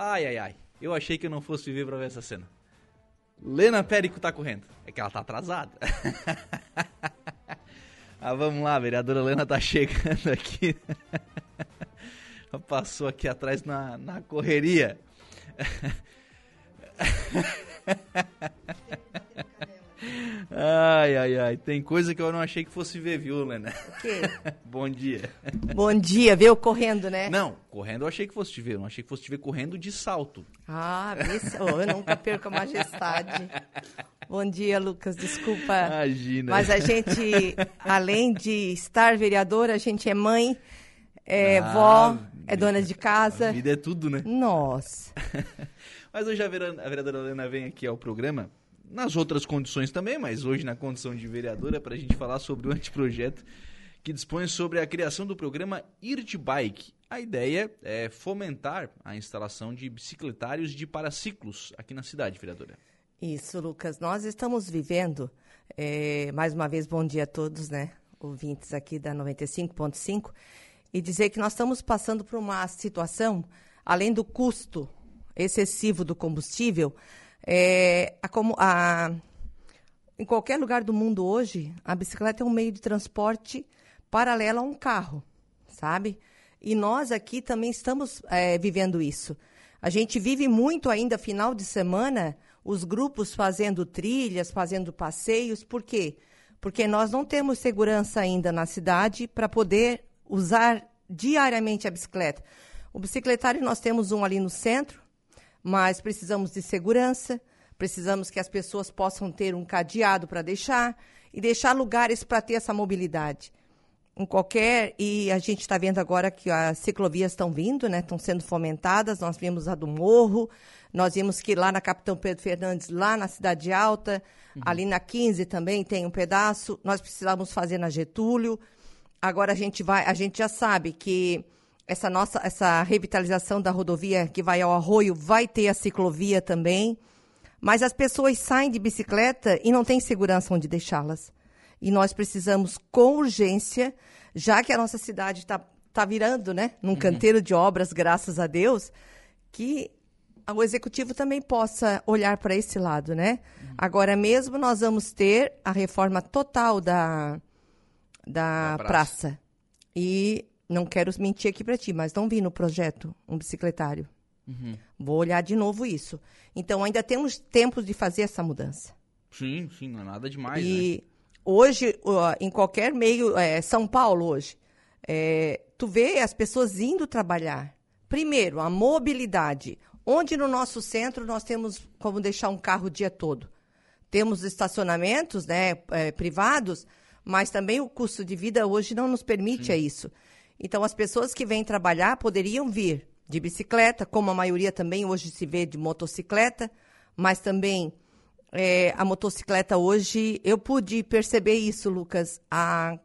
Ai, ai, ai. Eu achei que eu não fosse viver pra ver essa cena. Lena Périco tá correndo. É que ela tá atrasada. ah, vamos lá, a vereadora Lena tá chegando aqui. Passou aqui atrás na, na correria. Ai, ai, ai. Tem coisa que eu não achei que fosse ver, viu, Lena? O quê? Bom dia. Bom dia, veio correndo, né? Não, correndo eu achei que fosse te ver. Eu não achei que fosse te ver correndo de salto. Ah, esse... oh, eu nunca perco a majestade. Bom dia, Lucas. Desculpa. Imagina. Mas a gente, além de estar vereadora, a gente é mãe, é Ah, vó, é dona de A casa. vida é tudo, né? Nossa. Mas hoje a a vereadora Helena vem aqui ao programa, nas outras condições também, mas hoje na condição de vereadora, para a gente falar sobre o anteprojeto que dispõe sobre a criação do programa IRT Bike. A ideia é fomentar a instalação de bicicletários de paraciclos aqui na cidade, vereadora. Isso, Lucas. Nós estamos vivendo, eh, mais uma vez, bom dia a todos, né? Ouvintes aqui da 95.5, e dizer que nós estamos passando por uma situação, além do custo excessivo do combustível, eh, a a- em qualquer lugar do mundo hoje, a bicicleta é um meio de transporte paralelo a um carro, sabe? E nós aqui também estamos eh, vivendo isso. A gente vive muito ainda final de semana, os grupos fazendo trilhas, fazendo passeios. Por quê? Porque nós não temos segurança ainda na cidade para poder usar diariamente a bicicleta. O bicicletário nós temos um ali no centro, mas precisamos de segurança, precisamos que as pessoas possam ter um cadeado para deixar e deixar lugares para ter essa mobilidade. Em qualquer. E a gente está vendo agora que as ciclovias estão vindo, né? Estão sendo fomentadas. Nós vimos a do Morro, nós vimos que lá na Capitão Pedro Fernandes, lá na Cidade Alta, ali na 15 também tem um pedaço. Nós precisamos fazer na Getúlio. Agora a gente vai, a gente já sabe que essa nossa essa revitalização da rodovia que vai ao Arroio vai ter a ciclovia também. Mas as pessoas saem de bicicleta e não tem segurança onde deixá-las. E nós precisamos, com urgência, já que a nossa cidade está tá virando né, num canteiro de obras, graças a Deus, que o executivo também possa olhar para esse lado, né? Agora mesmo nós vamos ter a reforma total da, da, Da praça. praça. E não quero mentir aqui para ti, mas não vi no projeto um bicicletário. Vou olhar de novo isso. Então ainda temos tempo de fazer essa mudança. Sim, sim, não é nada demais, né? E hoje, ó, em qualquer meio, é, São Paulo hoje, é, tu vê as pessoas indo trabalhar. Primeiro, a mobilidade. Onde no nosso centro nós temos como deixar um carro o dia todo? Temos estacionamentos né, é, privados, mas também o custo de vida hoje não nos permite a isso. Então, as pessoas que vêm trabalhar poderiam vir de bicicleta, como a maioria também hoje se vê de motocicleta, mas também é, a motocicleta hoje, eu pude perceber isso, Lucas, há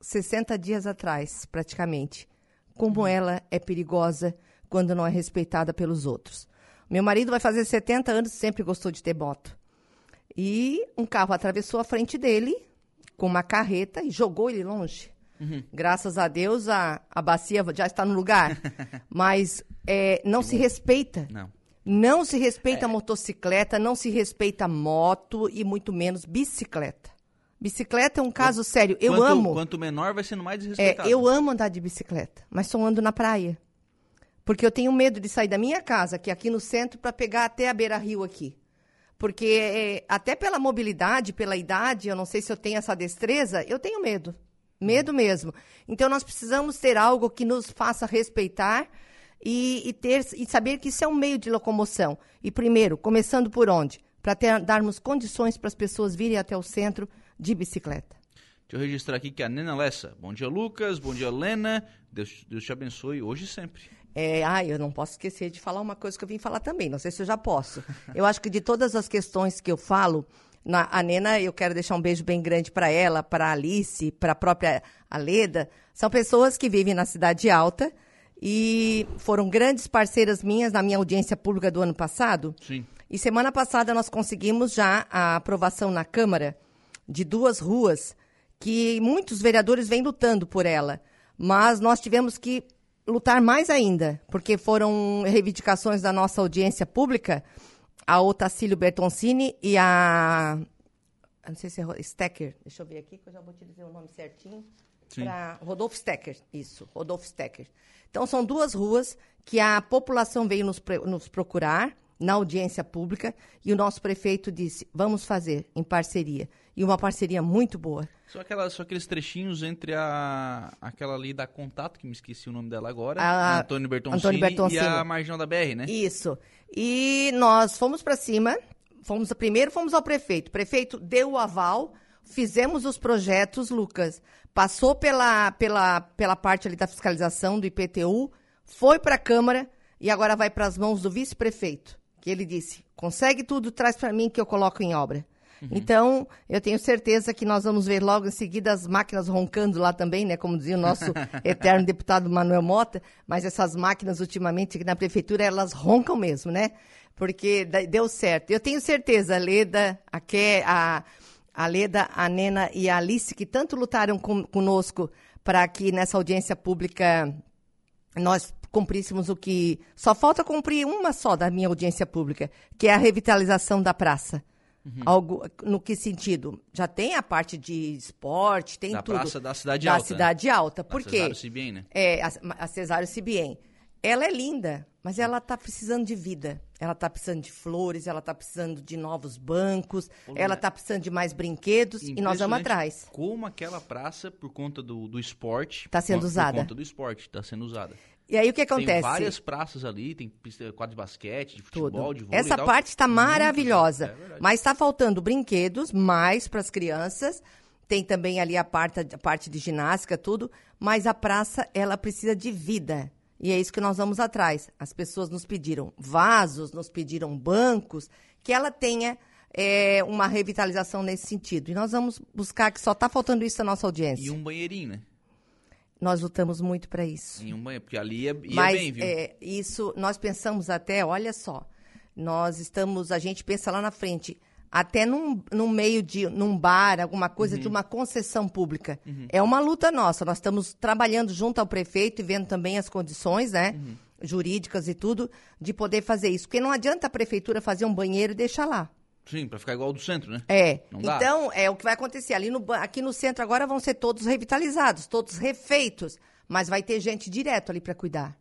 60 dias atrás, praticamente. Como ela é perigosa quando não é respeitada pelos outros. Meu marido vai fazer 70 anos sempre gostou de ter moto. E um carro atravessou a frente dele com uma carreta e jogou ele longe. Graças a Deus a, a bacia já está no lugar. Mas é, não se respeita. Não. Não se respeita motocicleta, não se respeita moto e muito menos bicicleta. Bicicleta é um caso sério. Eu quanto, amo. Quanto menor vai sendo mais É, desrespeitado. eu amo andar de bicicleta, mas só ando na praia. Porque eu tenho medo de sair da minha casa, que é aqui no centro, para pegar até a beira-rio aqui. Porque é, até pela mobilidade, pela idade, eu não sei se eu tenho essa destreza, eu tenho medo. Medo mesmo. Então nós precisamos ter algo que nos faça respeitar e, e ter e saber que isso é um meio de locomoção. E primeiro, começando por onde? Para darmos condições para as pessoas virem até o centro de bicicleta. Deixa eu registrar aqui que a Nena Lessa. Bom dia, Lucas. Bom dia, Lena. Deus, Deus te abençoe hoje e sempre. É, ai, eu não posso esquecer de falar uma coisa que eu vim falar também. Não sei se eu já posso. Eu acho que de todas as questões que eu falo, na, a Nena, eu quero deixar um beijo bem grande para ela, para Alice, para a própria Aleda. São pessoas que vivem na Cidade Alta e foram grandes parceiras minhas na minha audiência pública do ano passado. Sim. E semana passada nós conseguimos já a aprovação na Câmara de duas ruas que muitos vereadores vêm lutando por ela. Mas nós tivemos que lutar mais ainda, porque foram reivindicações da nossa audiência pública, a Otacílio Bertoncini e a. Não sei se é Stecker. Deixa eu ver aqui, que eu já vou te dizer o nome certinho. Pra Rodolfo Stecker, isso, Rodolfo Stecker. Então, são duas ruas que a população veio nos, nos procurar na audiência pública e o nosso prefeito disse: vamos fazer em parceria. E uma parceria muito boa. Só, aquelas, só aqueles trechinhos entre a, aquela ali da Contato, que me esqueci o nome dela agora, a, Antônio, Bertoncini, Antônio Bertoncini e a Marginal da BR, né? Isso. E nós fomos para cima, fomos primeiro fomos ao prefeito. O prefeito deu o aval, fizemos os projetos, Lucas. Passou pela, pela, pela parte ali da fiscalização do IPTU, foi para a Câmara e agora vai para as mãos do vice-prefeito que ele disse: consegue tudo, traz para mim que eu coloco em obra. Uhum. Então, eu tenho certeza que nós vamos ver logo em seguida as máquinas roncando lá também, né? Como dizia o nosso eterno deputado Manuel Mota, mas essas máquinas, ultimamente, aqui na prefeitura, elas roncam mesmo, né? Porque deu certo. Eu tenho certeza, a Leda, a, Ke, a, a Leda, a Nena e a Alice, que tanto lutaram com, conosco para que nessa audiência pública nós cumpríssemos o que. Só falta cumprir uma só da minha audiência pública, que é a revitalização da praça. Uhum. Algo, no que sentido? Já tem a parte de esporte, tem da tudo. Praça da Cidade da Alta. Da Cidade Alta. Por quê? Cesário Cibien, né? É, a, a Cesário Cibien. Ela é linda, mas ela está precisando de vida. Ela está precisando de flores, ela está precisando de novos bancos, ela está precisando de mais brinquedos e nós vamos atrás. Como aquela praça, por conta do, do esporte... Está sendo por, usada. Por conta do esporte, está sendo usada. E aí o que acontece? Tem várias praças ali, tem quadro de basquete, de futebol, Tudo. de vôlei Essa parte está maravilhosa, é mas está faltando brinquedos mais para as crianças. Tem também ali a parte, a parte de ginástica, tudo. Mas a praça, ela precisa de vida. E é isso que nós vamos atrás. As pessoas nos pediram vasos, nos pediram bancos, que ela tenha é, uma revitalização nesse sentido. E nós vamos buscar que só está faltando isso na nossa audiência. E um banheirinho, né? Nós lutamos muito para isso. Em um banheiro, porque ali ia, ia Mas, bem, viu? É, isso, nós pensamos até, olha só, nós estamos, a gente pensa lá na frente, até num, num meio de, num bar, alguma coisa uhum. de uma concessão pública. Uhum. É uma luta nossa, nós estamos trabalhando junto ao prefeito e vendo também as condições, né, uhum. jurídicas e tudo, de poder fazer isso. Porque não adianta a prefeitura fazer um banheiro e deixar lá. Sim, para ficar igual ao do centro, né? É. Então, é o que vai acontecer. Ali no, aqui no centro agora vão ser todos revitalizados, todos refeitos, mas vai ter gente direto ali para cuidar.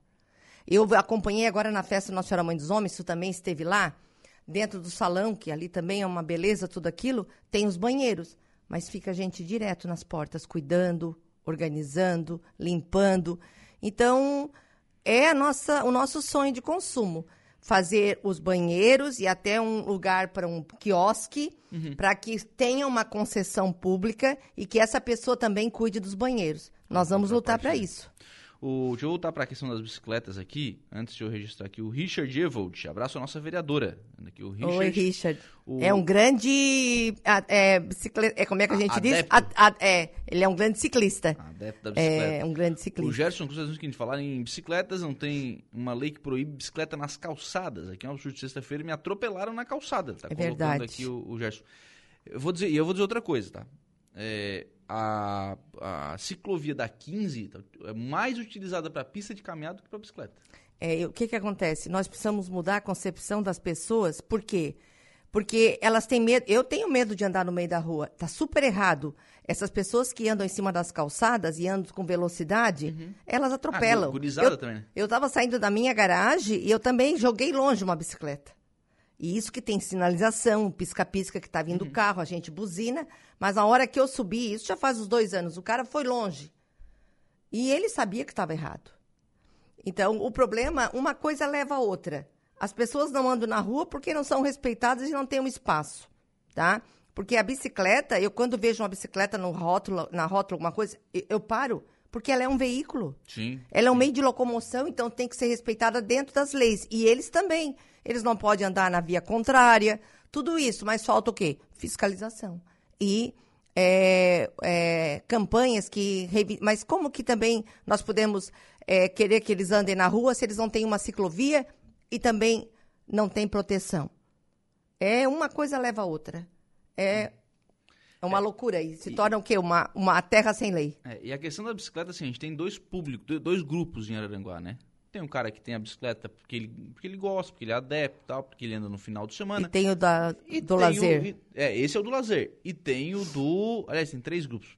Eu acompanhei agora na festa Nossa Senhora Mãe dos Homens, isso também esteve lá, dentro do salão, que ali também é uma beleza, tudo aquilo, tem os banheiros, mas fica gente direto nas portas, cuidando, organizando, limpando. Então, é a nossa, o nosso sonho de consumo fazer os banheiros e até um lugar para um quiosque, uhum. para que tenha uma concessão pública e que essa pessoa também cuide dos banheiros. Nós vamos lutar para isso. O, deixa eu voltar para a questão das bicicletas aqui, antes de eu registrar aqui. O Richard Evold, abraço a nossa vereadora. Aqui, o Richard, Oi, Richard. O... É um grande. É, bicicleta, é, como é que a gente a, diz? A, a, é, ele é um grande ciclista. Adepto da bicicleta. É um grande ciclista. O Gerson Cruz, que a gente falar em bicicletas, não tem uma lei que proíbe bicicleta nas calçadas. Aqui é um absurdo de sexta-feira me atropelaram na calçada. Tá é verdade. aqui o, o Gerson. Eu vou dizer, e eu vou dizer outra coisa, tá? É, a, a ciclovia da 15 é mais utilizada para pista de caminhada do que para bicicleta. É, o que, que acontece? Nós precisamos mudar a concepção das pessoas, por quê? Porque elas têm medo. Eu tenho medo de andar no meio da rua. Tá super errado. Essas pessoas que andam em cima das calçadas e andam com velocidade, uhum. elas atropelam. Ah, eu, também. Né? Eu estava saindo da minha garagem e eu também joguei longe uma bicicleta. E isso que tem sinalização, pisca-pisca que está vindo o uhum. carro, a gente buzina. Mas na hora que eu subi, isso já faz uns dois anos, o cara foi longe. E ele sabia que estava errado. Então, o problema, uma coisa leva a outra. As pessoas não andam na rua porque não são respeitadas e não têm um espaço, tá? Porque a bicicleta, eu quando vejo uma bicicleta no rótulo, na rótula, alguma coisa, eu, paro, porque ela é um veículo. Sim. Ela é um meio de locomoção, então tem que ser respeitada dentro das leis. E eles também. Eles não podem andar na via contrária, tudo isso, mas falta o quê? Fiscalização. E é, é, campanhas que. Mas como que também nós podemos é, querer que eles andem na rua se eles não têm uma ciclovia e também não têm proteção? É uma coisa leva a outra. É É uma loucura aí. Se e, torna o quê? Uma, uma terra sem lei. É, e a questão da bicicleta, assim, a gente tem dois públicos, dois grupos em Araranguá, né? Tem um cara que tem a bicicleta porque ele, porque ele gosta, porque ele é adepto tal, porque ele anda no final de semana. E tem o da, e do lazer. O, e, é, esse é o do lazer. E tem o do. Aliás, tem três grupos.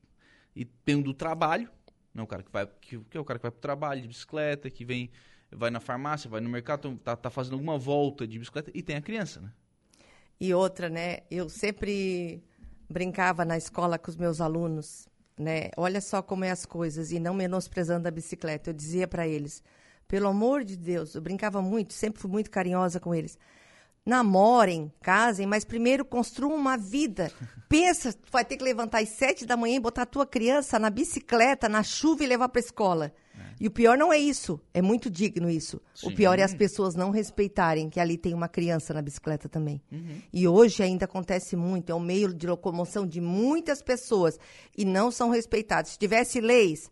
E tem o do trabalho, né? O cara que vai. Que, que é o cara que vai pro trabalho de bicicleta, que vem. Vai na farmácia, vai no mercado, tá, tá fazendo alguma volta de bicicleta. E tem a criança, né? E outra, né? Eu sempre brincava na escola com os meus alunos, né? Olha só como é as coisas. E não menosprezando a bicicleta. Eu dizia para eles pelo amor de Deus, eu brincava muito, sempre fui muito carinhosa com eles. Namorem, casem, mas primeiro construam uma vida. Pensa, tu vai ter que levantar às sete da manhã e botar a tua criança na bicicleta, na chuva e levar para a escola. É. E o pior não é isso, é muito digno isso. Sim. O pior é as pessoas não respeitarem que ali tem uma criança na bicicleta também. Uhum. E hoje ainda acontece muito, é um meio de locomoção de muitas pessoas e não são respeitados. Se tivesse leis,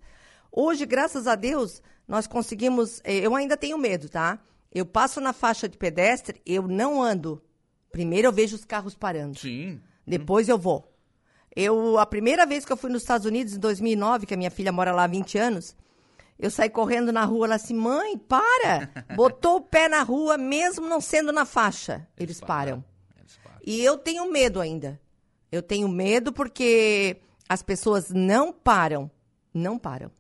hoje, graças a Deus, nós conseguimos. Eh, eu ainda tenho medo, tá? Eu passo na faixa de pedestre, eu não ando. Primeiro eu vejo os carros parando. Sim. Depois eu vou. Eu, a primeira vez que eu fui nos Estados Unidos, em 2009, que a minha filha mora lá há 20 anos, eu saí correndo na rua, ela assim, mãe, para! Botou o pé na rua, mesmo não sendo na faixa. Eles, Eles param. Eles param. E eu tenho medo ainda. Eu tenho medo porque as pessoas não param. Não param.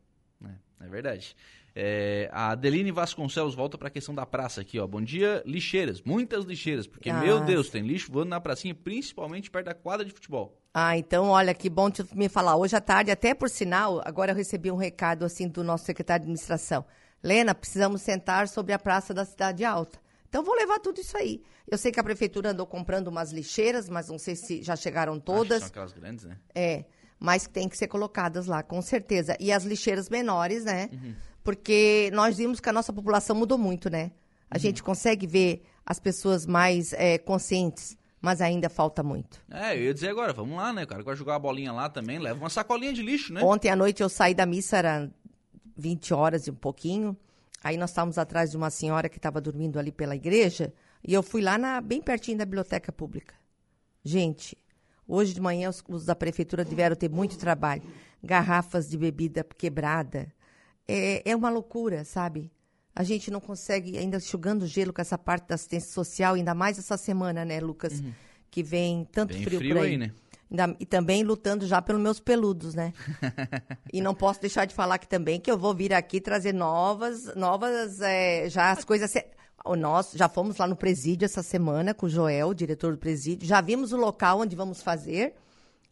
É, é verdade. É, a Adeline Vasconcelos volta para a questão da praça aqui, ó. Bom dia, lixeiras, muitas lixeiras, porque, ah. meu Deus, tem lixo voando na pracinha, principalmente perto da quadra de futebol. Ah, então, olha, que bom te me falar. Hoje à tarde, até por sinal, agora eu recebi um recado, assim, do nosso secretário de administração. Lena, precisamos sentar sobre a praça da Cidade Alta. Então, vou levar tudo isso aí. Eu sei que a prefeitura andou comprando umas lixeiras, mas não sei se já chegaram todas. São aquelas grandes, né? É, mas tem que ser colocadas lá, com certeza. E as lixeiras menores, né? Uhum porque nós vimos que a nossa população mudou muito, né? A uhum. gente consegue ver as pessoas mais é, conscientes, mas ainda falta muito. É, eu ia dizer agora, vamos lá, né? O cara que vai jogar a bolinha lá também, leva uma sacolinha de lixo, né? Ontem à noite eu saí da missa, era 20 horas e um pouquinho. Aí nós estávamos atrás de uma senhora que estava dormindo ali pela igreja, e eu fui lá na, bem pertinho da biblioteca pública. Gente, hoje de manhã os, os da prefeitura tiveram ter muito trabalho. Garrafas de bebida quebrada, é, é uma loucura, sabe? A gente não consegue, ainda enxugando gelo com essa parte da assistência social, ainda mais essa semana, né, Lucas? Uhum. Que vem tanto Bem frio, frio por aí. aí né? E também lutando já pelos meus peludos, né? e não posso deixar de falar que também que eu vou vir aqui trazer novas, novas, é, já as coisas... Nós já fomos lá no presídio essa semana com o Joel, diretor do presídio. Já vimos o local onde vamos fazer.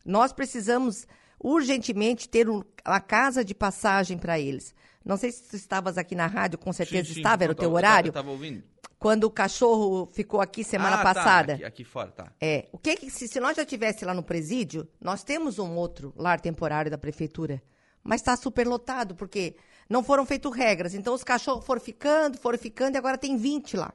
Nós precisamos urgentemente ter um, uma casa de passagem para eles. Não sei se tu estavas aqui na rádio, com certeza sim, sim, estava, era o teu horário. Eu estava ouvindo. Quando o cachorro ficou aqui semana ah, passada. Tá, aqui, aqui, fora, tá. É. O que, que se, se nós já tivesse lá no presídio, nós temos um outro lar temporário da prefeitura, mas está super lotado, porque não foram feitas regras. Então os cachorros foram ficando, foram ficando e agora tem 20 lá.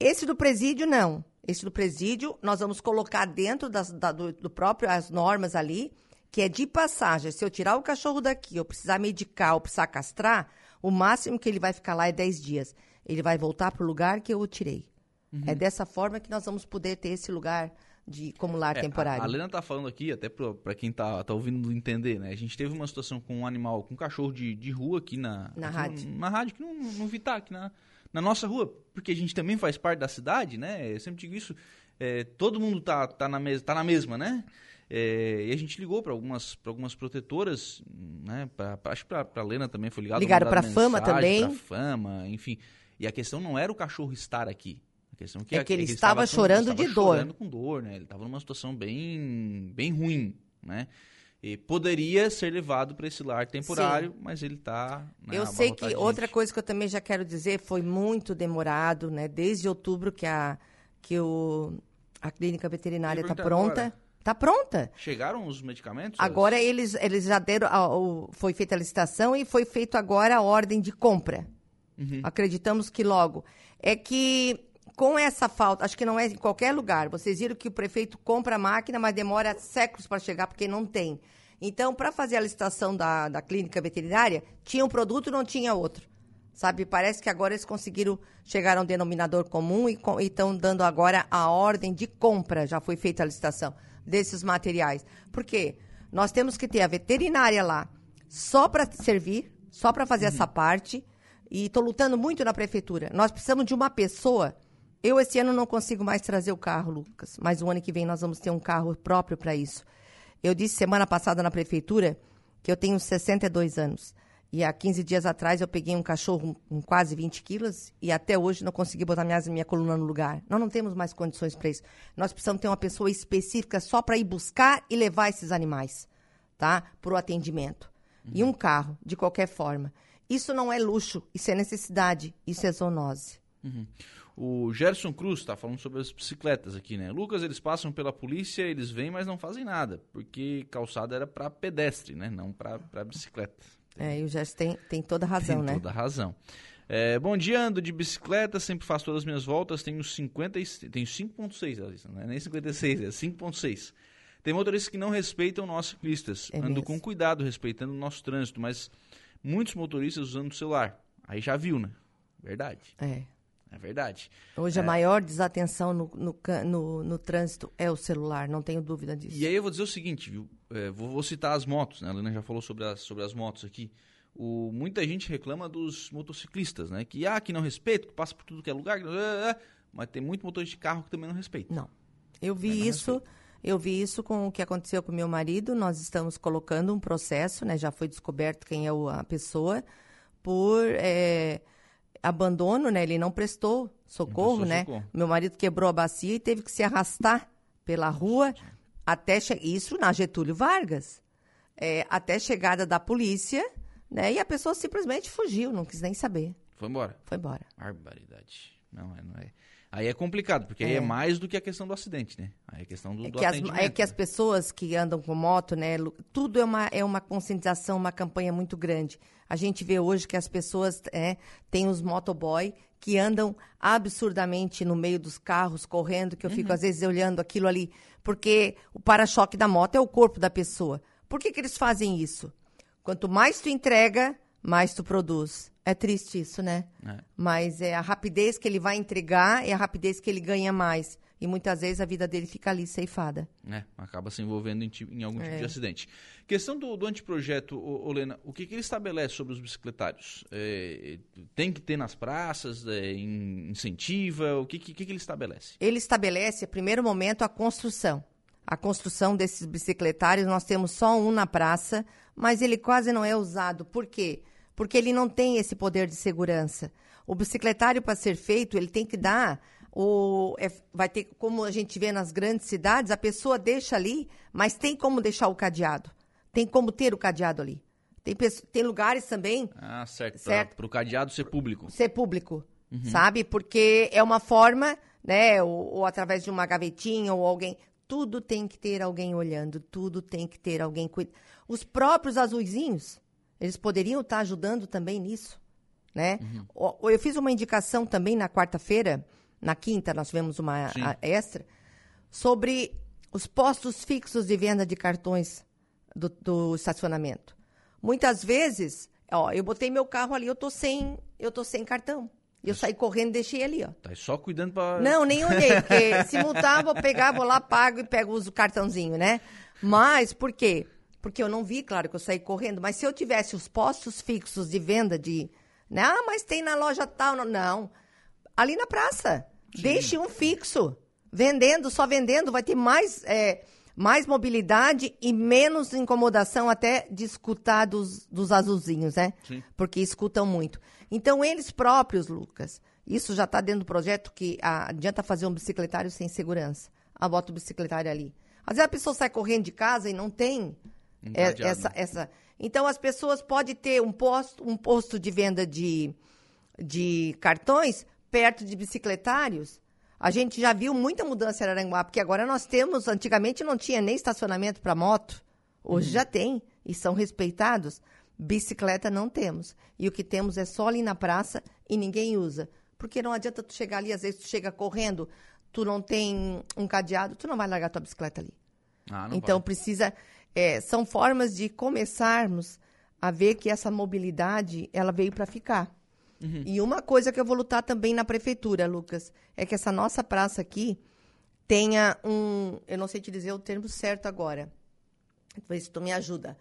Esse do presídio, não. Esse do presídio, nós vamos colocar dentro das, da, do, do próprio, as normas ali, que é de passagem. Se eu tirar o cachorro daqui, eu precisar medicar ou precisar castrar, o máximo que ele vai ficar lá é 10 dias. Ele vai voltar para o lugar que eu o tirei. Uhum. É dessa forma que nós vamos poder ter esse lugar de como lar é, temporário. A, a Lena tá falando aqui, até para quem tá, tá ouvindo entender, né? A gente teve uma situação com um animal, com um cachorro de, de rua aqui na... Na aqui rádio. No, na rádio, que não, não vi tá, aqui na, na nossa rua. Porque a gente também faz parte da cidade, né? Eu sempre digo isso, é, todo mundo tá, tá, na mes tá na mesma, né? É, e a gente ligou para algumas, algumas protetoras, né? Pra, pra, acho que para a Lena também foi ligado. Ligaram para a Fama também. Para Fama, enfim. E a questão não era o cachorro estar aqui. A questão que é, é que ele, é que ele estava, chorando estava de dor. chorando com dor, né? Ele estava numa situação bem, bem ruim, né? E poderia ser levado para esse lar temporário, Sim. mas ele está. Né, Eu sei que outra coisa que eu também já quero dizer foi muito demorado, né? Desde outubro que a que o a clínica veterinária está pronta. Agora Está pronta. Chegaram os medicamentos? Agora eles, eles já deram. A, o, foi feita a licitação e foi feito agora a ordem de compra. Uhum. Acreditamos que logo. É que com essa falta, acho que não é em qualquer lugar. Vocês viram que o prefeito compra a máquina, mas demora séculos para chegar porque não tem. Então, para fazer a licitação da, da clínica veterinária, tinha um produto não tinha outro. Sabe, parece que agora eles conseguiram chegar a um denominador comum e estão dando agora a ordem de compra. Já foi feita a licitação desses materiais. Por quê? Nós temos que ter a veterinária lá só para servir, só para fazer essa parte. E estou lutando muito na prefeitura. Nós precisamos de uma pessoa. Eu, esse ano, não consigo mais trazer o carro, Lucas. Mas o ano que vem nós vamos ter um carro próprio para isso. Eu disse semana passada na prefeitura que eu tenho 62 anos. E há 15 dias atrás eu peguei um cachorro com quase 20 quilos e até hoje não consegui botar minha, minha coluna no lugar. Nós não temos mais condições para isso. Nós precisamos ter uma pessoa específica só para ir buscar e levar esses animais, tá? Para o atendimento. Uhum. E um carro, de qualquer forma. Isso não é luxo, isso é necessidade, isso é zoonose. Uhum. O Gerson Cruz está falando sobre as bicicletas aqui, né? Lucas, eles passam pela polícia, eles vêm, mas não fazem nada, porque calçada era para pedestre, né? Não para bicicleta. É, e o Gerson tem, tem toda a razão, tem né? toda a razão. É, bom dia, ando de bicicleta, sempre faço todas as minhas voltas, tenho 50 tenho 5.6, não é nem 56, é 5.6. Tem motoristas que não respeitam nós ciclistas. É ando mesmo. com cuidado, respeitando o nosso trânsito, mas muitos motoristas usando o celular. Aí já viu, né? Verdade. É. É verdade. Hoje a maior desatenção no, no, no, no trânsito é o celular, não tenho dúvida disso. E aí eu vou dizer o seguinte, viu? É, vou, vou citar as motos, né? A Helena já falou sobre as, sobre as motos aqui. O, muita gente reclama dos motociclistas, né? Que, ah, que não respeita, que passa por tudo que é lugar, mas tem muito motorista de carro que também não respeita. Não. Eu vi não isso, eu vi isso com o que aconteceu com meu marido. Nós estamos colocando um processo, né? Já foi descoberto quem é a pessoa por é, abandono, né? Ele não prestou socorro, prestou né? socorro. Meu marido quebrou a bacia e teve que se arrastar pela rua até isso na Getúlio Vargas, é, até chegada da polícia, né? E a pessoa simplesmente fugiu, não quis nem saber, Foi embora. foi embora. Barbaridade. Não, é, não é. Aí é complicado, porque aí é mais do que a questão do acidente, né? Aí é questão do, É do que, as, é que as né? pessoas que andam com moto, né? Tudo é uma, é uma conscientização, uma campanha muito grande. A gente vê hoje que as pessoas é, têm os motoboy que andam absurdamente no meio dos carros, correndo, que eu Uhum. fico às vezes olhando aquilo ali, porque o para-choque da moto é o corpo da pessoa. Por que, que eles fazem isso? Quanto mais tu entrega, mais tu produz. É triste isso, né? É. Mas é a rapidez que ele vai entregar, é a rapidez que ele ganha mais. E muitas vezes a vida dele fica ali ceifada. né, acaba se envolvendo em, em algum tipo É. de acidente. Questão do, do anteprojeto, ô, ô, Lena, o que, que ele estabelece sobre os bicicletários? É, tem que ter nas praças, é, in- incentiva, o que, que, que que ele estabelece? Ele estabelece, em primeiro momento, a construção. A construção desses bicicletários, nós temos só um na praça, mas ele quase não é usado. Por quê? Porque ele não tem esse poder de segurança. O bicicletário, para ser feito, ele tem que dar. O, é- vai ter, como a gente vê nas grandes cidades, a pessoa deixa ali, mas tem como deixar o cadeado. Tem como ter o cadeado ali. Tem, tem lugares também Ah, certo, Certo. para o cadeado ser público. ser público, sabe? Porque é uma forma, né? Ou, ou através de uma gavetinha ou alguém. Tudo tem que ter alguém olhando, tudo tem que ter alguém cuidando. Os próprios azuizinhos, eles poderiam estar ajudando também nisso, né? O- Eu fiz uma indicação também na quarta-feira, na quinta nós tivemos uma a- extra, sobre os postos fixos de venda de cartões do, do estacionamento. Muitas vezes, ó, eu botei meu carro ali, eu tô sem, eu tô sem cartão. E eu saí correndo e deixei ali, ó. Tá só cuidando para... Não, nem olhei, porque se multar, vou pegar, vou lá, pago e pego uso o cartãozinho, né? Mas por quê? Porque eu não vi, claro, que eu saí correndo, mas se eu tivesse os postos fixos de venda de. Né? Ah, mas tem na loja tal. Não. não. Ali na praça. Deixe um fixo. Vendendo, só vendendo, vai ter mais, é, mais mobilidade e menos incomodação até de escutar dos, dos azulzinhos, né? Sim. Porque escutam muito. Então, eles próprios, Lucas, isso já está dentro do projeto que ah, adianta fazer um bicicletário sem segurança. Ah, bota o bicicletário ali. Às vezes a pessoa sai correndo de casa e não tem é, essa, essa. Então, as pessoas podem ter um posto, um posto de venda de, de cartões perto de bicicletários. A gente já viu muita mudança em Aranguá, porque agora nós temos, antigamente não tinha nem estacionamento para moto, hoje já tem, e são respeitados. Bicicleta não temos. E o que temos é só ali na praça e ninguém usa. Porque não adianta tu chegar ali, às vezes tu chega correndo, tu não tem um cadeado, tu não vai largar tua bicicleta ali. Ah, não Então vai. precisa, é, são formas de começarmos a ver que essa mobilidade ela veio para ficar. E uma coisa que eu vou lutar também na prefeitura, Lucas, é que essa nossa praça aqui, tenha um. Eu não sei te dizer o termo certo agora. Ver se tu me ajuda.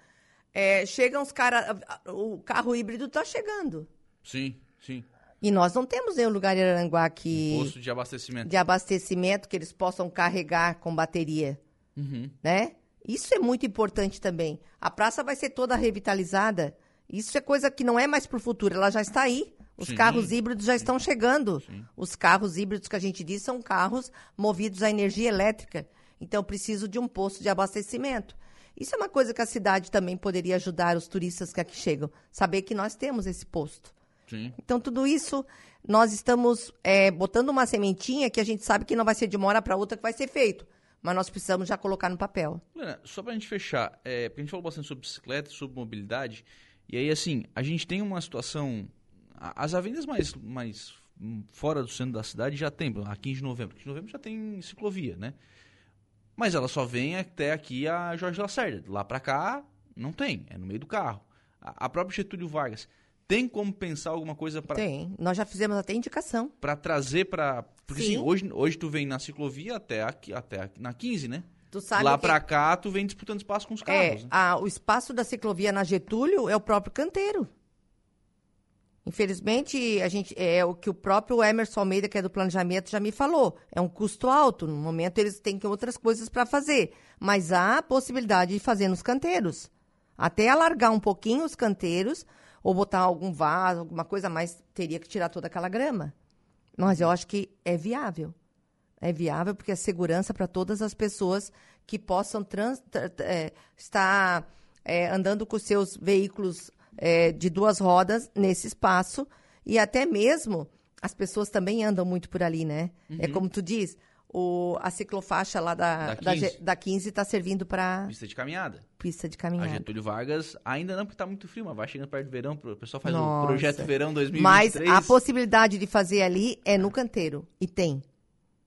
É, chegam os caras. O carro híbrido está chegando. Sim, sim. E nós não temos nenhum lugar em Aranguá que. Um posto de abastecimento. De abastecimento que eles possam carregar com bateria. Uhum. Né? Isso é muito importante também. A praça vai ser toda revitalizada. Isso é coisa que não é mais para o futuro, ela já está aí. Os Sim. carros híbridos já estão chegando. Sim. Os carros híbridos que a gente diz são carros movidos a energia elétrica. Então, eu preciso de um posto de abastecimento. Isso é uma coisa que a cidade também poderia ajudar os turistas que aqui chegam. Saber que nós temos esse posto. Sim. Então, tudo isso, nós estamos é, botando uma sementinha que a gente sabe que não vai ser de uma hora para outra que vai ser feito. Mas nós precisamos já colocar no papel. Lena, só pra gente fechar, é, porque a gente falou bastante sobre bicicleta, sobre mobilidade, e aí, assim, a gente tem uma situação. a- As avenidas mais, mais hum, fora do centro da cidade já tem, a 15 de novembro. 15 de novembro já tem ciclovia, né? Mas ela só vem até aqui a Jorge Lacerda. Lá pra cá, não tem, é no meio do carro. A, a própria Getúlio Vargas. Tem como pensar alguma coisa pra Tem. Nós já fizemos até indicação. pra trazer pra. Porque assim, Sim. hoje, hoje tu vem na ciclovia até, aqui, até aqui, na 15, né? Tu sabe Lá que- pra cá, tu vem disputando espaço com os É, carros. né? a- o espaço da ciclovia na Getúlio é o próprio canteiro. Infelizmente, a gente é o que o próprio Emerson Almeida, que é do planejamento, já me falou. É um custo alto. No momento, eles têm que outras coisas para fazer. Mas há a possibilidade de fazer nos canteiros. Até alargar um pouquinho os canteiros, ou botar algum vaso, alguma coisa mais, teria que tirar toda aquela grama. Mas eu acho que é viável. É viável porque é segurança para todas as pessoas que possam trans- tra- tra- é, estar é, andando com seus veículos é, de duas rodas nesse espaço e até mesmo as pessoas também andam muito por ali, né? É como tu diz, o, a ciclofaixa lá da, Da da, 15. Ge- da 15 está servindo para Pista de caminhada. pista de A caminhada. Getúlio Vargas ainda não, porque tá muito frio, mas vai chegando perto do verão, o pessoal faz o Nossa. projeto verão Mas 2023. a possibilidade de fazer ali é no canteiro. E tem.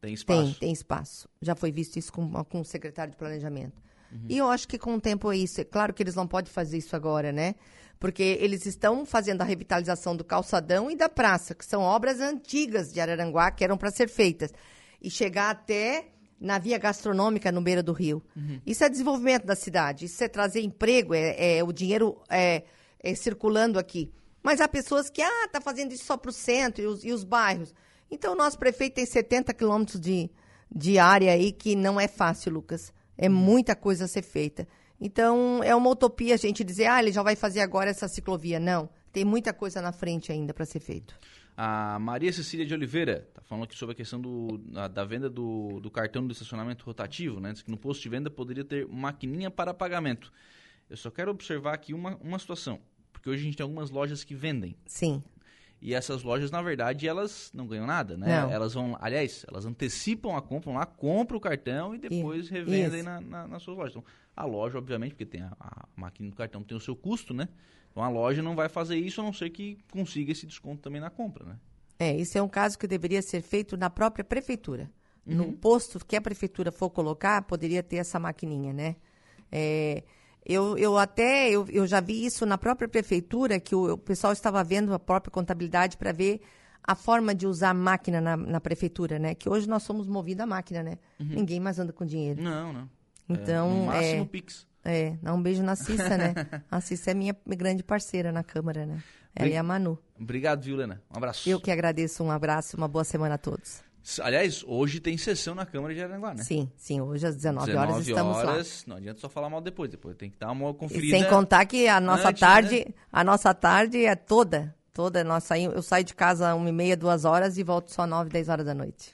Tem espaço. Tem, tem espaço. Já foi visto isso com, com o secretário de planejamento. Uhum. E eu acho que com o tempo é isso. É claro que eles não podem fazer isso agora, né? Porque eles estão fazendo a revitalização do calçadão e da praça, que são obras antigas de Araranguá que eram para ser feitas. E chegar até na via gastronômica no beira do rio. Uhum. Isso é desenvolvimento da cidade. Isso é trazer emprego, é, é o dinheiro é, é circulando aqui. Mas há pessoas que, ah, tá fazendo isso só para o centro e os, e os bairros. Então, o nosso prefeito tem 70 quilômetros de, de área aí que não é fácil, Lucas. É muita coisa a ser feita. Então, é uma utopia a gente dizer, ah, ele já vai fazer agora essa ciclovia. Não, tem muita coisa na frente ainda para ser feito. A Maria Cecília de Oliveira tá falando aqui sobre a questão do, da, da venda do, do cartão do estacionamento rotativo, né? Diz que no posto de venda poderia ter maquininha para pagamento. Eu só quero observar aqui uma, uma situação, porque hoje a gente tem algumas lojas que vendem. Sim, E essas lojas, na verdade, elas não ganham nada, né? Não. Elas vão, aliás, elas antecipam a compra, lá, compram o cartão e depois Isso. revendem na, na, nas suas lojas. Então, a loja, obviamente, porque tem a, a máquina do cartão tem o seu custo, né? Então a loja não vai fazer isso a não ser que consiga esse desconto também na compra, né? É, isso é um caso que deveria ser feito na própria prefeitura. Uhum. No posto que a prefeitura for colocar, poderia ter essa maquininha, né? É, eu, eu até, eu, eu já vi isso na própria prefeitura, que o, o pessoal estava vendo a própria contabilidade para ver a forma de usar a máquina na, na prefeitura, né? Que hoje nós somos movidos à máquina, né? Ninguém mais anda com dinheiro. Não, não. Então, Uhum. é, no máximo é- Pix. É, dá um beijo na Cissa, né? A Cissa é minha grande parceira na Câmara, né? Ela e a Manu. Obrigado, viu, Lena? Um abraço. Eu que agradeço, um abraço, uma boa semana a todos. Aliás, hoje tem sessão na Câmara de Aranguá, né? Sim, sim, hoje às 19, horas 19 estamos lá. horas, Não adianta só falar mal depois, depois tem que dar uma E conferida. sem contar que a nossa antes, tarde, né? a nossa tarde é toda, toda. Nós saímos, eu saio de casa às uma e meia, duas horas e volto só nove, dez horas da noite.